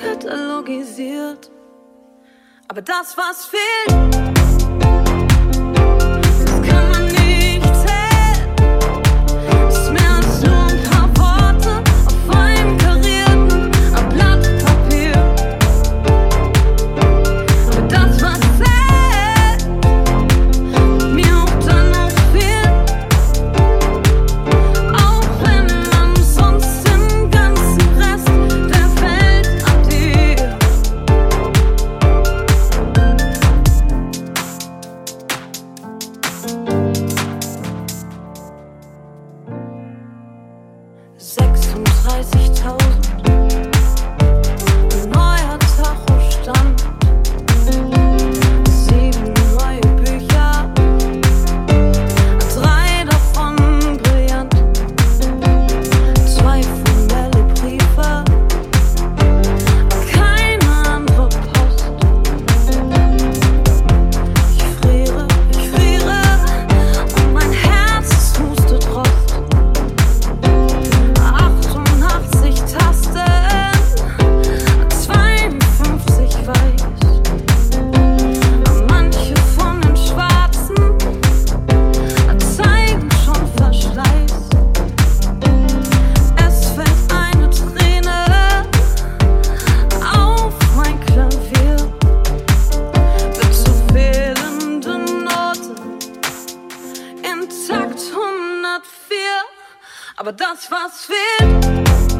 katalogisiert. Aber das, was fehlt. 30.000 Aber das, was fehlt.